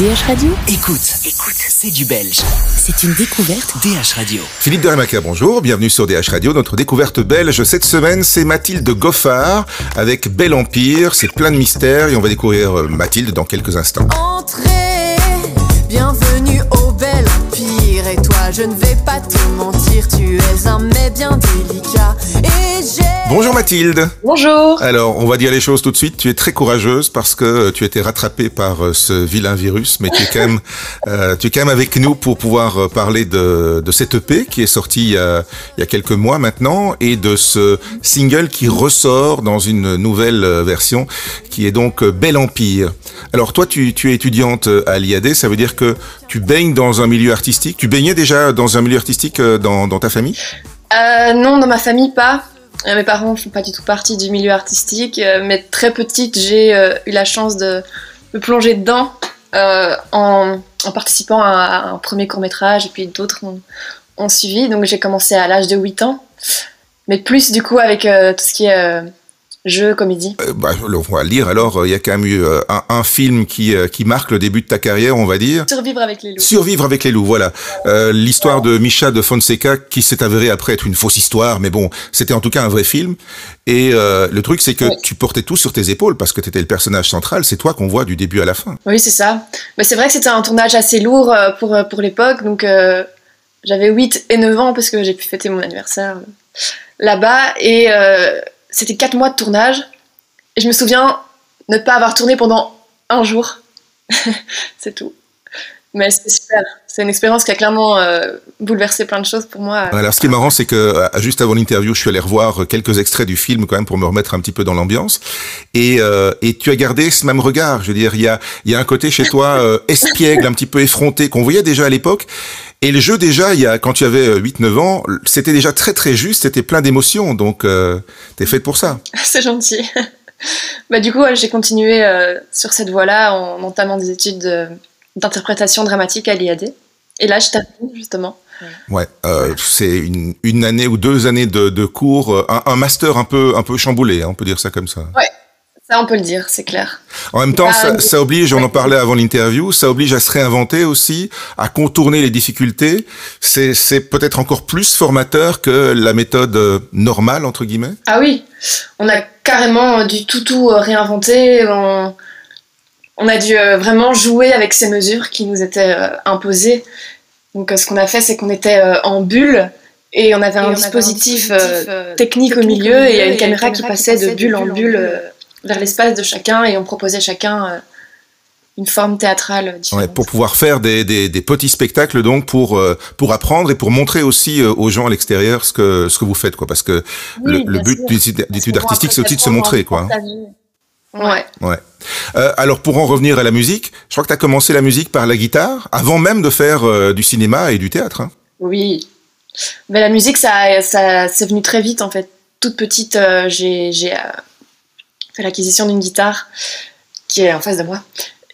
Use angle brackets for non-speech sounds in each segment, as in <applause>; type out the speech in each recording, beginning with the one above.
DH Radio Écoute, écoute, c'est du belge. C'est une découverte. DH Radio. Philippe Dermaker, bonjour, bienvenue sur DH Radio. Notre découverte belge cette semaine, c'est Mathilde Goffard avec Bel Empire. C'est plein de mystères et on va découvrir euh, Mathilde dans quelques instants. Entrez, bienvenue je ne vais pas te mentir, tu es un mets bien délicat. Et j'ai. Bonjour Mathilde. Bonjour. Alors, on va dire les choses tout de suite. Tu es très courageuse parce que euh, tu étais rattrapée par euh, ce vilain virus, mais tu es quand même, <laughs> euh, tu es quand même avec nous pour pouvoir parler de, de cette EP qui est sortie il y, a, il y a quelques mois maintenant et de ce single qui ressort dans une nouvelle version qui est donc Bel Empire. Alors toi, tu, tu es étudiante à l'IAD, ça veut dire que tu baignes dans un milieu artistique. Tu baignais déjà dans un milieu artistique euh, dans, ta famille? Euh, non, dans ma famille, pas. Euh, Mes parents font pas du tout partie du milieu artistique, euh, mais très petite, j'ai euh, eu la chance de me plonger dedans euh, en, participant à, un premier court métrage, et puis d'autres ont, suivi. Donc j'ai commencé à l'âge de 8 ans, mais plus du coup avec euh, tout ce qui est euh, jeu, comédie. Euh, bah, on va lire alors, euh, il y a quand même eu euh, un, un film qui, qui marque le début de ta carrière, on va dire. Survivre avec les loups. Survivre avec les loups, voilà. Euh, L'histoire de Micha de Fonseca qui s'est avérée après être une fausse histoire, mais bon, c'était en tout cas un vrai film. Et euh, le truc, c'est que tu portais tout sur tes épaules parce que tu étais le personnage central, c'est toi qu'on voit du début à la fin. Oui, c'est ça. Mais c'est vrai que c'était un tournage assez lourd pour, pour l'époque. Donc, j'avais 8 et 9 ans parce que j'ai pu fêter mon anniversaire là-bas. Et euh, c'était 4 mois de tournage. Et je me souviens ne pas avoir tourné pendant un jour. <laughs> c'est tout. Mais c'était super. C'est une expérience qui a clairement euh, bouleversé plein de choses pour moi. Alors, ce qui est marrant, c'est que euh, juste avant l'interview, je suis allé revoir quelques extraits du film quand même pour me remettre un petit peu dans l'ambiance. Et, euh, et tu as gardé ce même regard. Je veux dire, il y a, il y a un côté chez toi euh, espiègle, un petit peu effronté, qu'on voyait déjà à l'époque. Et le jeu déjà, il y a, quand tu avais 8-9 ans, c'était déjà très très juste, c'était plein d'émotions. Donc, euh, t'es faite pour ça. <laughs> c'est gentil. <laughs> bah, du coup, ouais, j'ai continué euh, sur cette voie-là en entamant des études de- d'interprétation dramatique à l'IAD. Et là, je termine justement. Ouais, euh, c'est une, une année ou deux années de, de cours, euh, un, un master un peu un peu chamboulé, hein, on peut dire ça comme ça. Ça, on peut le dire, c'est clair. En même temps, Bah, ça, oui. ça oblige, on en parlait avant l'interview, ça oblige à se réinventer aussi, à contourner les difficultés. C'est c'est peut-être encore plus formateur que la méthode euh, normale entre guillemets? Ah oui, on a carrément euh, du tout tout euh, réinventé. On, on a dû euh, vraiment jouer avec ces mesures qui nous étaient euh, imposées. Donc, euh, ce qu'on a fait, c'est qu'on était euh, en bulle et on avait un dispositif, euh, technique au milieu et il y a une caméra qui passait de bulle en bulle euh, vers l'espace de chacun et on proposait chacun euh, une forme théâtrale différente. Ouais, pour pouvoir faire des, des, des petits spectacles donc pour euh, pour apprendre et pour montrer aussi euh, aux gens à l'extérieur ce que ce que vous fêtes quoi parce que le, Oui, le but d'études d'études artistiques c'est aussi de se montrer quoi. Ouais. Euh, alors pour en revenir à la musique, je crois que tu as commencé la musique par la guitare avant même de faire euh, du cinéma et du théâtre. Hein. Oui. Mais la musique, ça, ça, c'est venu très vite en fait. Toute petite, euh, j'ai, j'ai euh, fait l'acquisition d'une guitare qui est en face de moi.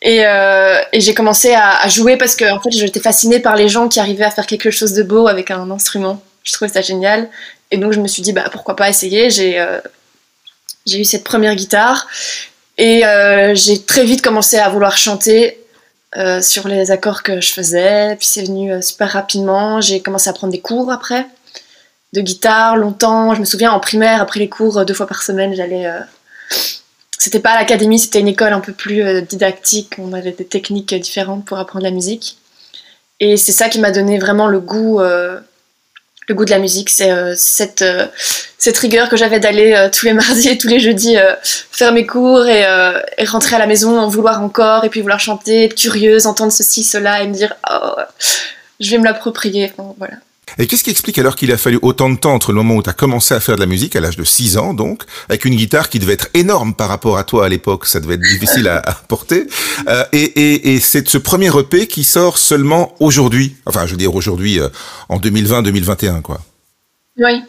Et, euh, et j'ai commencé à, à jouer parce que en fait, j'étais fascinée par les gens qui arrivaient à faire quelque chose de beau avec un instrument. Je trouvais ça génial. Et donc, je me suis dit, bah, pourquoi pas essayer. J'ai, euh, j'ai eu cette première guitare. Et euh, j'ai très vite commencé à vouloir chanter euh, sur les accords que je faisais. Puis c'est venu euh, super rapidement. J'ai commencé à prendre des cours après, de guitare, longtemps. Je me souviens en primaire, après les cours, deux fois par semaine, j'allais. C'était pas à l'académie, c'était une école un peu plus didactique. On avait des techniques différentes pour apprendre la musique. Et c'est ça qui m'a donné vraiment le goût, le goût de la musique. C'est euh, cette, euh, cette rigueur que j'avais d'aller euh, tous les <laughs> mardis et tous les jeudis euh, faire mes cours et, rentrer à la maison, en vouloir encore, et puis vouloir chanter, être curieuse, entendre ceci, cela, et me dire oh, je vais me l'approprier. Voilà. Et qu'est-ce qui explique alors qu'il a fallu autant de temps entre le moment où tu as commencé à faire de la musique, à l'âge de 6 ans donc, avec une guitare qui devait être énorme par rapport à toi à l'époque, ça devait être difficile à, porter, euh, et, c'est ce premier EP qui sort seulement aujourd'hui, enfin je veux dire aujourd'hui euh, en 2020-2021 quoi. Oui.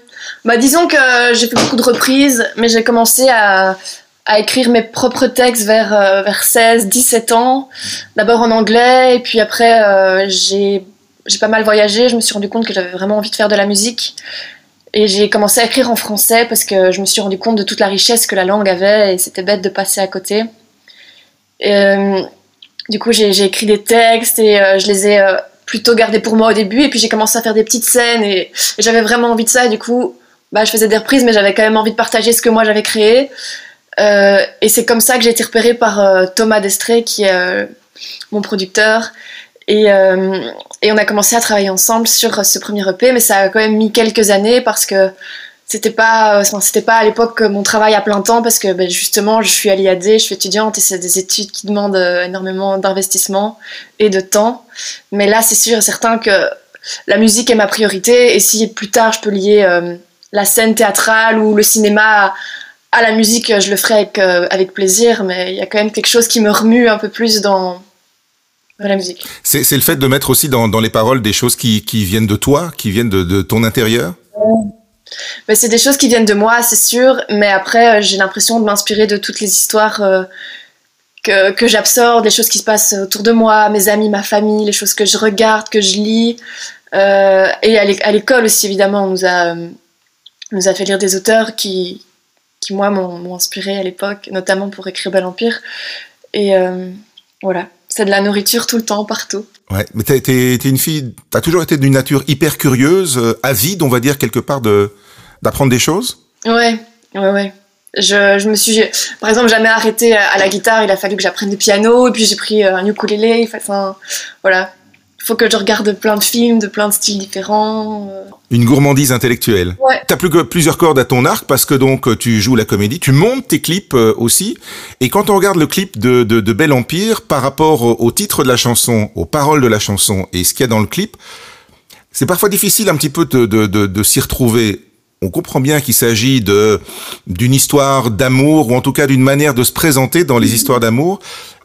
Bah, disons que j'ai fait beaucoup de reprises, mais j'ai commencé à, écrire mes propres textes vers, euh, vers 16, 17 ans. D'abord en anglais, et puis après, j'ai j'ai pas mal voyagé. Je me suis rendu compte que j'avais vraiment envie de faire de la musique. Et j'ai commencé à écrire en français parce que je me suis rendu compte de toute la richesse que la langue avait et c'était bête de passer à côté. Euh, du coup, j'ai écrit des textes et je les ai plutôt gardés pour moi au début. Et puis j'ai commencé à faire des petites scènes et, j'avais vraiment envie de ça. Et du coup, bah, je faisais des reprises, mais j'avais quand même envie de partager ce que moi j'avais créé. Euh, et c'est comme ça que j'ai été repérée par euh, Thomas Destré, qui est euh, mon producteur. Et, et, on a commencé à travailler ensemble sur ce premier EP, mais ça a quand même mis quelques années parce que c'était pas, c'était pas à l'époque mon travail à plein temps parce que ben, justement je suis à l'IAD, je suis étudiante et c'est des études qui demandent énormément d'investissement et de temps. Mais là, c'est sûr et certain que la musique est ma priorité et si plus tard je peux lier la scène théâtrale ou le cinéma à la musique, je le ferai avec, euh, avec plaisir, mais il y a quand même quelque chose qui me remue un peu plus dans, la musique. C'est le fait de mettre aussi dans, dans, les paroles des choses qui, qui viennent de toi, qui viennent de, de ton intérieur? Ben, C'est des choses qui viennent de moi, c'est sûr, mais après, euh, j'ai l'impression de m'inspirer de toutes les histoires euh, que, que j'absorbe, les choses qui se passent autour de moi, mes amis, ma famille, les choses que je regarde, que je lis. et à l'école aussi, évidemment, on nous a nous a fait lire des auteurs qui, qui moi, m'ont inspiré à l'époque, notamment pour écrire Bel Empire. Et euh, voilà, c'est de la nourriture tout le temps, partout. Ouais, mais t'es es, une fille, t'as toujours été d'une nature hyper curieuse, euh, avide, on va dire, quelque part, de d'apprendre des choses? Ouais, ouais, ouais. Je, je, me suis, par exemple, jamais arrêté à la guitare. Il a fallu que j'apprenne le piano, et puis j'ai pris euh, un ukulélé. Enfin, voilà faut que je regarde plein de films de plein de styles différents. Euh. Une gourmandise intellectuelle. Ouais. T'as plus que plusieurs cordes à ton arc parce que donc tu joues la comédie, tu montes tes clips euh, aussi. Et quand on regarde le clip de, de, de Bel Empire par rapport au titre de la chanson, aux paroles de la chanson et ce qu'il y a dans le clip, c'est parfois difficile un petit peu de, de, de, de s'y retrouver. On comprend bien qu'il s'agit de d'une histoire d'amour ou en tout cas d'une manière de se présenter dans les histoires d'amour,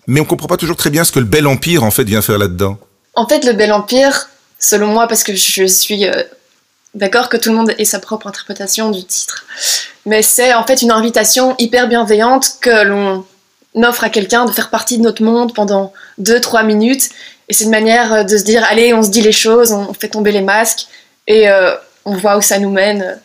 mais on comprend pas toujours très bien ce que le Bel Empire en fait vient faire là-dedans. En fait, le Bel Empire, selon moi, parce que je suis euh, d'accord que tout le monde ait sa propre interprétation du titre, mais c'est en fait une invitation hyper bienveillante que l'on offre à quelqu'un de faire partie de notre monde pendant 2-3 minutes. Et c'est une manière euh, de se dire, allez, on se dit les choses, on fait tomber les masques et euh, on voit où ça nous mène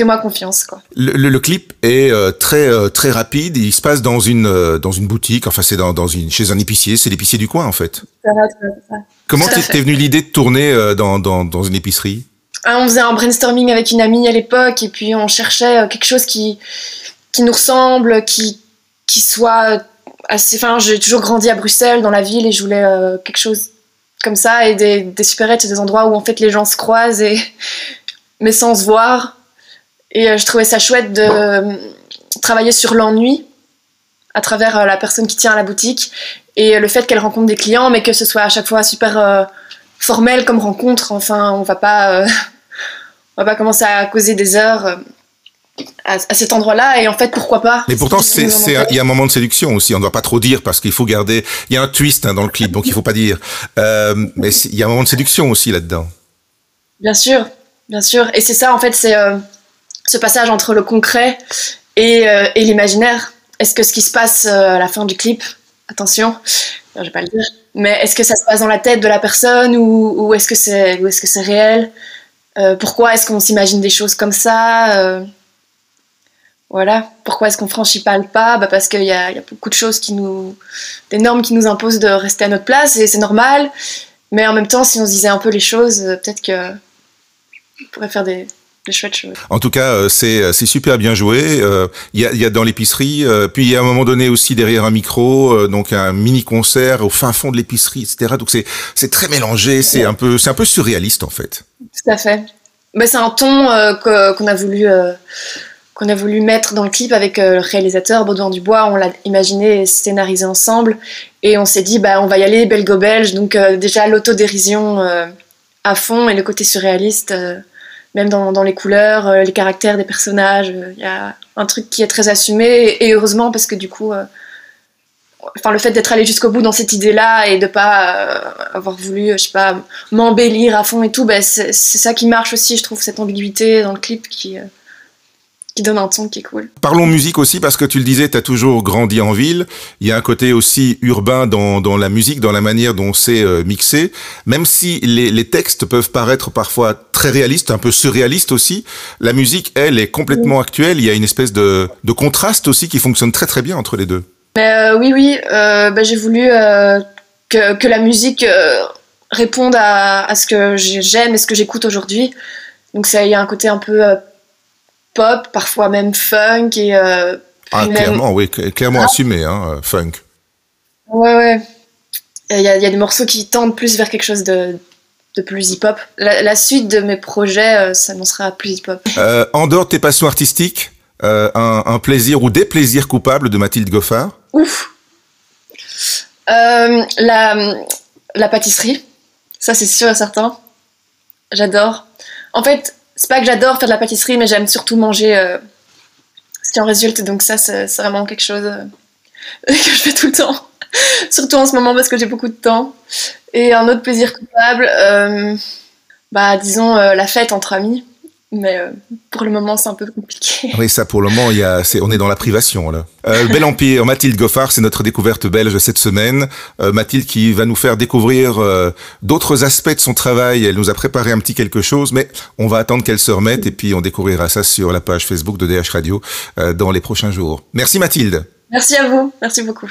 fais-moi confiance quoi. Le, clip est euh, très euh, très rapide. Il se passe dans une euh, dans une boutique. Enfin, c'est dans, dans une chez un épicier. C'est l'épicier du coin en fait. Ça va, ça. Comment t'es venu l'idée de tourner dans, dans, dans une épicerie? Ah, On faisait un brainstorming avec une amie à l'époque et puis on cherchait quelque chose qui qui nous ressemble, qui qui soit assez. Enfin, j'ai toujours grandi à Bruxelles dans la ville et je voulais quelque chose comme ça et des, des supérettes, des endroits où en fait les gens se croisent et <laughs> mais sans se voir et euh, je trouvais ça chouette de euh, travailler sur l'ennui à travers euh, la personne qui tient à la boutique et le fait qu'elle rencontre des clients, mais que ce soit à chaque fois super formel comme rencontre. Enfin, on va pas, <laughs> on va pas commencer à causer des heures. À, cet endroit-là. Et en fait pourquoi pas? Mais pourtant c'est il y a un moment de séduction aussi. On ne doit pas trop dire parce qu'il faut garder il y a un twist hein, dans le clip donc il faut pas dire. Mais il y a un moment de séduction aussi là-dedans. Bien sûr bien sûr. Et c'est ça en fait c'est ce passage entre le concret et, euh, et l'imaginaire. Est-ce que ce qui se passe euh, à la fin du clip, attention, je vais pas le dire, mais est-ce que ça se passe dans la tête de la personne ou, est-ce que c'est est -ce c'est réel euh, Pourquoi est-ce qu'on s'imagine des choses comme ça Voilà. Pourquoi est-ce qu'on franchit pas le pas bah Parce qu'il y, y a, beaucoup de choses qui nous. des normes qui nous imposent de rester à notre place et c'est normal. Mais en même temps, si on se disait un peu les choses, peut-être que. on pourrait faire des, en tout cas, euh, c'est euh, c'est super bien joué. Euh, il y, a, y a dans l'épicerie, puis il y a un moment donné aussi derrière un micro, donc un mini concert au fin fond de l'épicerie, etc. Donc c'est c'est très mélangé, c'est un peu c'est un peu surréaliste en fait. Tout à fait. Mais c'est un ton qu'on a voulu qu'on a voulu mettre dans le clip avec le réalisateur Baudouin Dubois. On l'a imaginé et scénarisé ensemble, et on s'est dit bah on va y aller belgo-belge. Donc déjà l'autodérision à fond et le côté surréaliste même dans, les couleurs, euh, les caractères des personnages. Il euh, y a un truc qui est très assumé et, heureusement parce que du coup, euh, enfin le fait d'être allé jusqu'au bout dans cette idée-là et de pas avoir voulu, je sais pas, m'embellir à fond et tout, ben c'est ça qui marche aussi, je trouve cette ambiguïté dans le clip qui qui donne un ton qui est cool. Parlons musique aussi, parce que tu le disais, tu as toujours grandi en ville. Il y a un côté aussi urbain dans, dans la musique, dans la manière dont c'est euh, mixé. Même si les, les, textes peuvent paraître parfois très réalistes, un peu surréalistes aussi, la musique, elle, est complètement actuelle. Il y a une espèce de, de, contraste aussi qui fonctionne très très bien entre les deux. Euh, oui, oui, euh, bah, j'ai voulu euh, que, que la musique réponde à, à ce que j'aime et ce que j'écoute aujourd'hui. Donc il y a un côté un peu pop, parfois même funk et euh, ah, même- clairement, oui, cl- clairement assumé, hein, euh, funk. Ouais, ouais. Il y, a, il y a des morceaux qui tendent plus vers quelque chose de, de plus hip-hop. La, la suite de mes projets euh, s'annoncera plus hip-hop. Euh, en dehors de tes passions artistiques, euh, un, un plaisir ou des plaisirs coupables de Mathilde Goffard? Ouf la, la pâtisserie, ça c'est sûr et certain. J'adore. En fait, c'est pas que j'adore faire de la pâtisserie, mais j'aime surtout manger euh, ce qui en résulte. Donc ça, c'est vraiment quelque chose euh, <laughs> que je fais tout le temps. <laughs> surtout en ce moment parce que j'ai beaucoup de temps. Et un autre plaisir coupable, euh, bah disons la fête entre amis. Mais euh, pour le moment, c'est un peu compliqué. Oui, ça pour le moment, il y a, c'est, on est dans la privation là. Euh, Bel Empire, Mathilde Goffard, c'est notre découverte belge cette semaine. Euh, Mathilde qui va nous faire découvrir euh, d'autres aspects de son travail. Elle nous a préparé un petit quelque chose, mais on va attendre qu'elle se remette et puis on découvrira ça sur la page Facebook de DH Radio euh, dans les prochains jours. Merci Mathilde. Merci à vous, merci beaucoup.